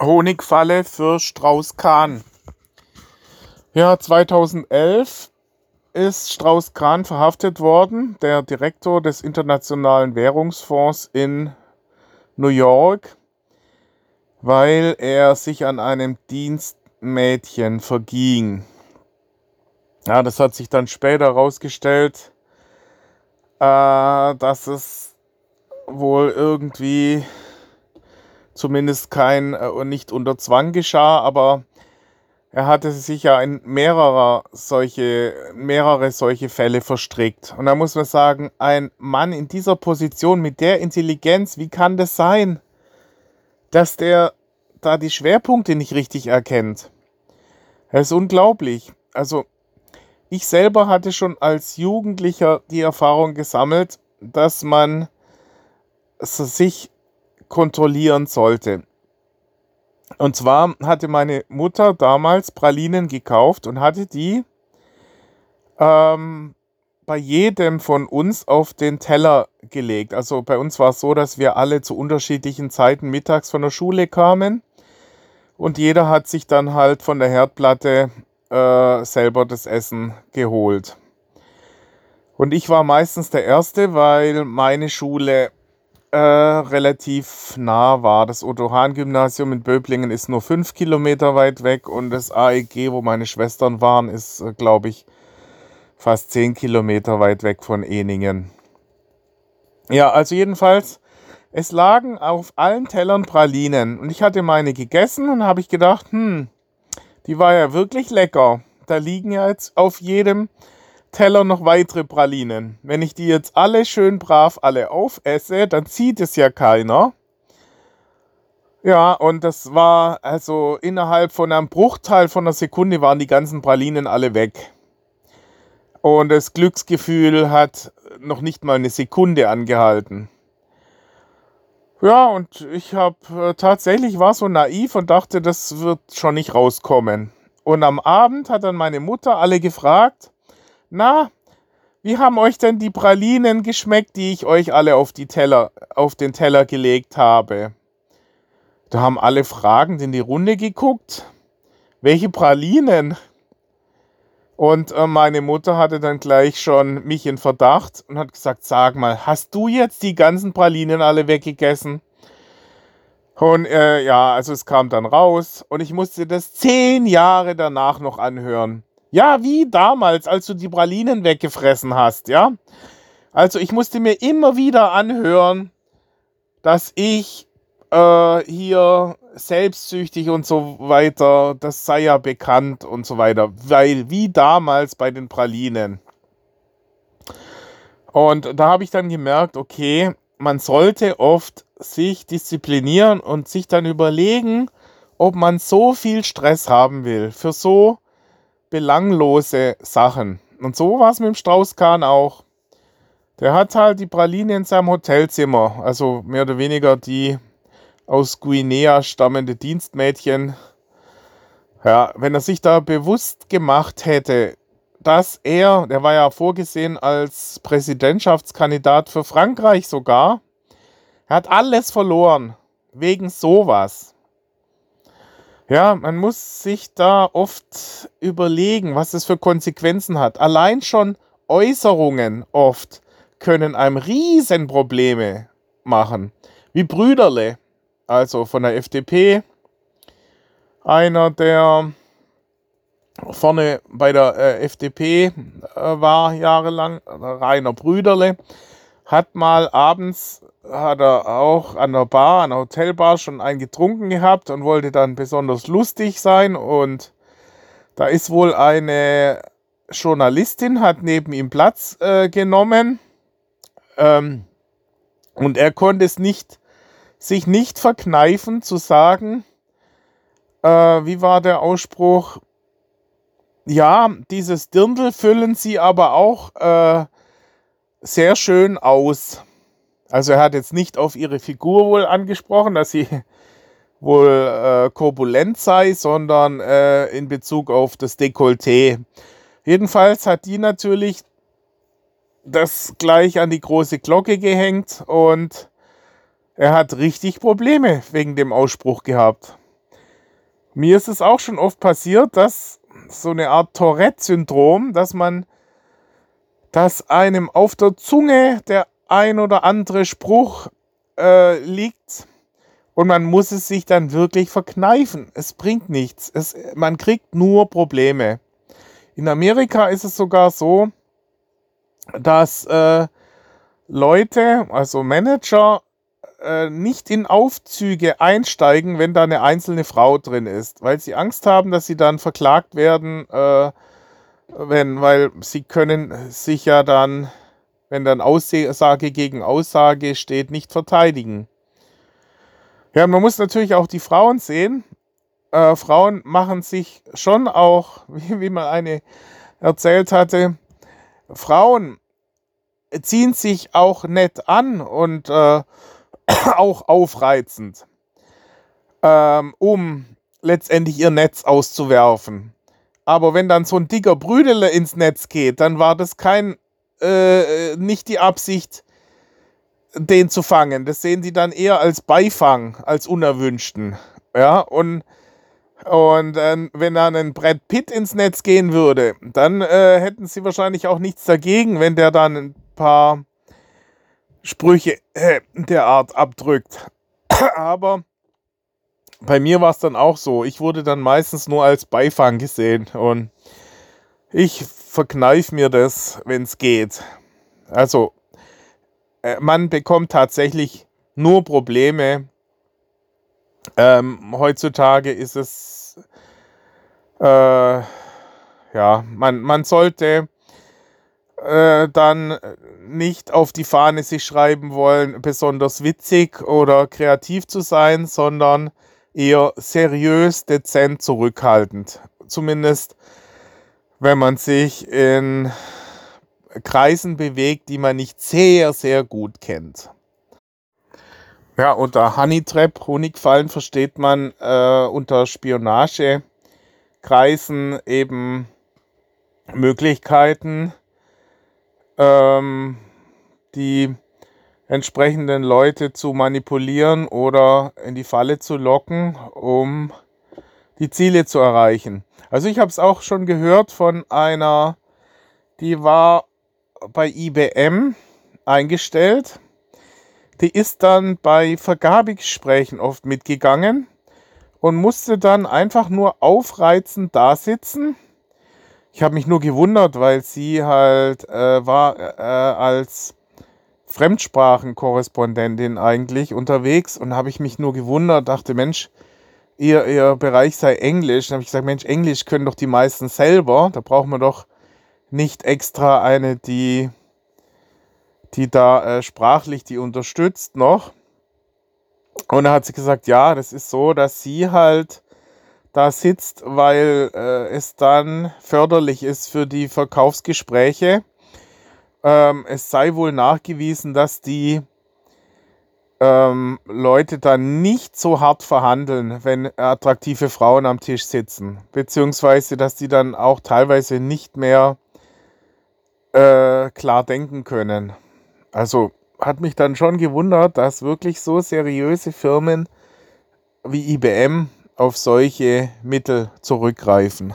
Honigfalle für Strauß-Kahn. Ja, 2011 ist Strauß-Kahn verhaftet worden, der Direktor des Internationalen Währungsfonds in New York, weil er sich an einem Dienstmädchen verging. Ja, das hat sich dann später herausgestellt, äh, dass es wohl irgendwie zumindest kein äh, nicht unter Zwang geschah, aber er hatte sich ja in mehrerer solche, mehrere solche Fälle verstrickt. Und da muss man sagen, ein Mann in dieser Position mit der Intelligenz, wie kann das sein, dass der da die Schwerpunkte nicht richtig erkennt? Das ist unglaublich. Also ich selber hatte schon als Jugendlicher die Erfahrung gesammelt, dass man sich kontrollieren sollte. Und zwar hatte meine Mutter damals Pralinen gekauft und hatte die ähm, bei jedem von uns auf den Teller gelegt. Also bei uns war es so, dass wir alle zu unterschiedlichen Zeiten mittags von der Schule kamen und jeder hat sich dann halt von der Herdplatte äh, selber das Essen geholt. Und ich war meistens der Erste, weil meine Schule äh, relativ nah war. Das Otto-Hahn-Gymnasium in Böblingen ist nur fünf Kilometer weit weg und das AEG, wo meine Schwestern waren, ist, äh, glaube ich, fast zehn Kilometer weit weg von Eningen. Ja, also jedenfalls, es lagen auf allen Tellern Pralinen und ich hatte meine gegessen und habe ich gedacht, hm, die war ja wirklich lecker. Da liegen ja jetzt auf jedem Teller noch weitere Pralinen. Wenn ich die jetzt alle schön brav alle aufesse, dann sieht es ja keiner. Ja, und das war also innerhalb von einem Bruchteil von einer Sekunde waren die ganzen Pralinen alle weg. Und das Glücksgefühl hat noch nicht mal eine Sekunde angehalten. Ja, und ich habe äh, tatsächlich war so naiv und dachte, das wird schon nicht rauskommen. Und am Abend hat dann meine Mutter alle gefragt, na, wie haben euch denn die Pralinen geschmeckt, die ich euch alle auf, die Teller, auf den Teller gelegt habe? Da haben alle fragend in die Runde geguckt. Welche Pralinen? Und äh, meine Mutter hatte dann gleich schon mich in Verdacht und hat gesagt, sag mal, hast du jetzt die ganzen Pralinen alle weggegessen? Und äh, ja, also es kam dann raus und ich musste das zehn Jahre danach noch anhören. Ja, wie damals, als du die Pralinen weggefressen hast, ja. Also ich musste mir immer wieder anhören, dass ich äh, hier selbstsüchtig und so weiter, das sei ja bekannt und so weiter, weil wie damals bei den Pralinen. Und da habe ich dann gemerkt, okay, man sollte oft sich disziplinieren und sich dann überlegen, ob man so viel Stress haben will für so belanglose Sachen. Und so war es mit dem Straußkahn auch. Der hat halt die Praline in seinem Hotelzimmer, also mehr oder weniger die aus Guinea stammende Dienstmädchen. Ja, wenn er sich da bewusst gemacht hätte, dass er, der war ja vorgesehen als Präsidentschaftskandidat für Frankreich sogar, er hat alles verloren wegen sowas. Ja, man muss sich da oft überlegen, was es für Konsequenzen hat. Allein schon Äußerungen oft können einem Riesenprobleme machen. Wie Brüderle, also von der FDP, einer, der vorne bei der äh, FDP äh, war jahrelang, Rainer Brüderle, hat mal abends hat er auch an der Bar, an der Hotelbar schon einen getrunken gehabt und wollte dann besonders lustig sein. Und da ist wohl eine Journalistin, hat neben ihm Platz äh, genommen. Ähm, und er konnte es nicht, sich nicht verkneifen zu sagen, äh, wie war der Ausspruch? Ja, dieses Dirndl füllen sie aber auch äh, sehr schön aus. Also er hat jetzt nicht auf ihre Figur wohl angesprochen, dass sie wohl äh, korpulent sei, sondern äh, in Bezug auf das Dekolleté. Jedenfalls hat die natürlich das gleich an die große Glocke gehängt und er hat richtig Probleme wegen dem Ausspruch gehabt. Mir ist es auch schon oft passiert, dass so eine Art Tourette-Syndrom, dass man, dass einem auf der Zunge der ein oder andere Spruch äh, liegt und man muss es sich dann wirklich verkneifen. Es bringt nichts. Es, man kriegt nur Probleme. In Amerika ist es sogar so, dass äh, Leute, also Manager, äh, nicht in Aufzüge einsteigen, wenn da eine einzelne Frau drin ist, weil sie Angst haben, dass sie dann verklagt werden, äh, wenn, weil sie können sich ja dann, wenn dann Aussage gegen Aussage steht, nicht verteidigen. Ja, man muss natürlich auch die Frauen sehen. Äh, Frauen machen sich schon auch, wie, wie mal eine erzählt hatte, Frauen ziehen sich auch nett an und äh, auch aufreizend, ähm, um letztendlich ihr Netz auszuwerfen. Aber wenn dann so ein dicker Brüdele ins Netz geht, dann war das kein, äh, nicht die Absicht, den zu fangen. Das sehen sie dann eher als Beifang, als unerwünschten. Ja, und, und äh, wenn dann ein Brett Pitt ins Netz gehen würde, dann äh, hätten sie wahrscheinlich auch nichts dagegen, wenn der dann ein paar Sprüche äh, der Art abdrückt. Aber bei mir war es dann auch so. Ich wurde dann meistens nur als Beifang gesehen und ich verkneife mir das, wenn es geht. Also, äh, man bekommt tatsächlich nur Probleme. Ähm, heutzutage ist es, äh, ja, man, man sollte äh, dann nicht auf die Fahne sich schreiben wollen, besonders witzig oder kreativ zu sein, sondern eher seriös, dezent, zurückhaltend. Zumindest wenn man sich in Kreisen bewegt, die man nicht sehr, sehr gut kennt. Ja, unter Honeytrap, Honigfallen versteht man äh, unter Spionagekreisen eben Möglichkeiten, ähm, die entsprechenden Leute zu manipulieren oder in die Falle zu locken, um die Ziele zu erreichen. Also ich habe es auch schon gehört von einer, die war bei IBM eingestellt. Die ist dann bei Vergabegesprächen oft mitgegangen und musste dann einfach nur aufreizend da sitzen ich habe mich nur gewundert, weil sie halt äh, war äh, als Fremdsprachenkorrespondentin eigentlich unterwegs und habe ich mich nur gewundert, dachte, Mensch, ihr, ihr Bereich sei Englisch. Dann habe ich gesagt, Mensch, Englisch können doch die meisten selber. Da braucht man doch nicht extra eine, die, die da äh, sprachlich die unterstützt noch. Und da hat sie gesagt, ja, das ist so, dass sie halt da sitzt, weil äh, es dann förderlich ist für die Verkaufsgespräche. Ähm, es sei wohl nachgewiesen, dass die ähm, Leute dann nicht so hart verhandeln, wenn attraktive Frauen am Tisch sitzen. Beziehungsweise, dass die dann auch teilweise nicht mehr äh, klar denken können. Also hat mich dann schon gewundert, dass wirklich so seriöse Firmen wie IBM auf solche Mittel zurückgreifen.